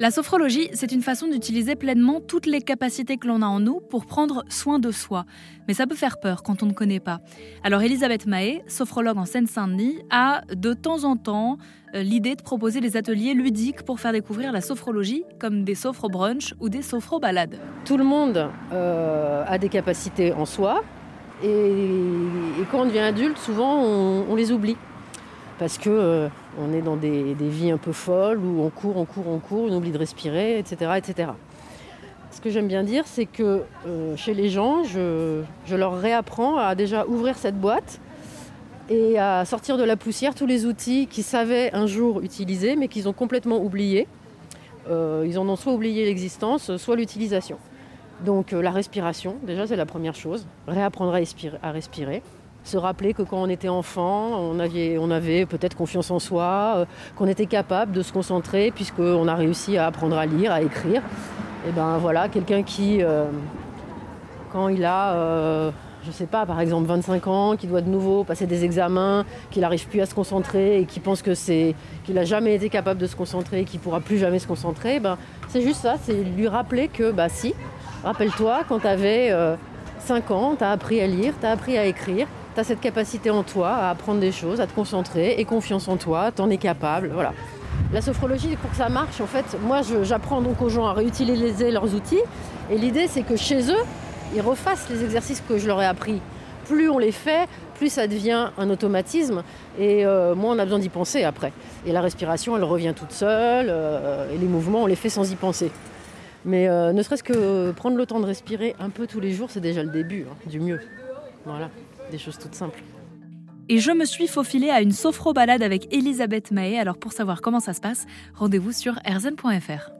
La sophrologie, c'est une façon d'utiliser pleinement toutes les capacités que l'on a en nous pour prendre soin de soi. Mais ça peut faire peur quand on ne connaît pas. Alors Elisabeth Mahé, sophrologue en Seine-Saint-Denis, a de temps en temps euh, l'idée de proposer des ateliers ludiques pour faire découvrir la sophrologie, comme des sophro-brunch ou des sophro-balades. Tout le monde euh, a des capacités en soi, et, quand on devient adulte, souvent on les oublie parce que euh, on est dans des, vies un peu folles où on court, on court, on court, on oublie de respirer, etc. etc. Ce que j'aime bien dire, c'est que euh, chez les gens, je, leur réapprends à déjà ouvrir cette boîte et à sortir de la poussière tous les outils qu'ils savaient un jour utiliser, mais qu'ils ont complètement oubliés. Euh, ils en ont soit oublié l'existence, soit l'utilisation. Donc la respiration, déjà c'est la première chose. Réapprendre à respirer se rappeler que quand on était enfant, on avait, peut-être confiance en soi, euh, qu'on était capable de se concentrer puisqu'on a réussi à apprendre à lire, à écrire. Et ben voilà, quelqu'un qui, euh, quand il a, euh, je sais pas, par exemple 25 ans, qui doit de nouveau passer des examens, qu'il n'arrive plus à se concentrer et qui pense que c'est, qu'il n'a jamais été capable de se concentrer et qu'il pourra plus jamais se concentrer, ben c'est juste ça, c'est lui rappeler que bah si, rappelle-toi quand tu avais 5 ans, tu as appris à lire, tu as appris à écrire, tu as cette capacité en toi à apprendre des choses, à te concentrer et confiance en toi, tu en es capable. Voilà. La sophrologie, pour que ça marche, en fait, moi j'apprends donc aux gens à réutiliser leurs outils et l'idée c'est que chez eux, ils refassent les exercices que je leur ai appris. Plus on les fait, plus ça devient un automatisme et euh, moins on a besoin d'y penser après. Et la respiration, elle revient toute seule euh, et les mouvements, on les fait sans y penser. Mais euh, ne serait-ce que prendre le temps de respirer un peu tous les jours, c'est déjà le début hein, du mieux. Voilà des choses toutes simples. Et je me suis faufilée à une sophro-balade avec Elisabeth Mahé. Alors pour savoir comment ça se passe, rendez-vous sur erzen.fr.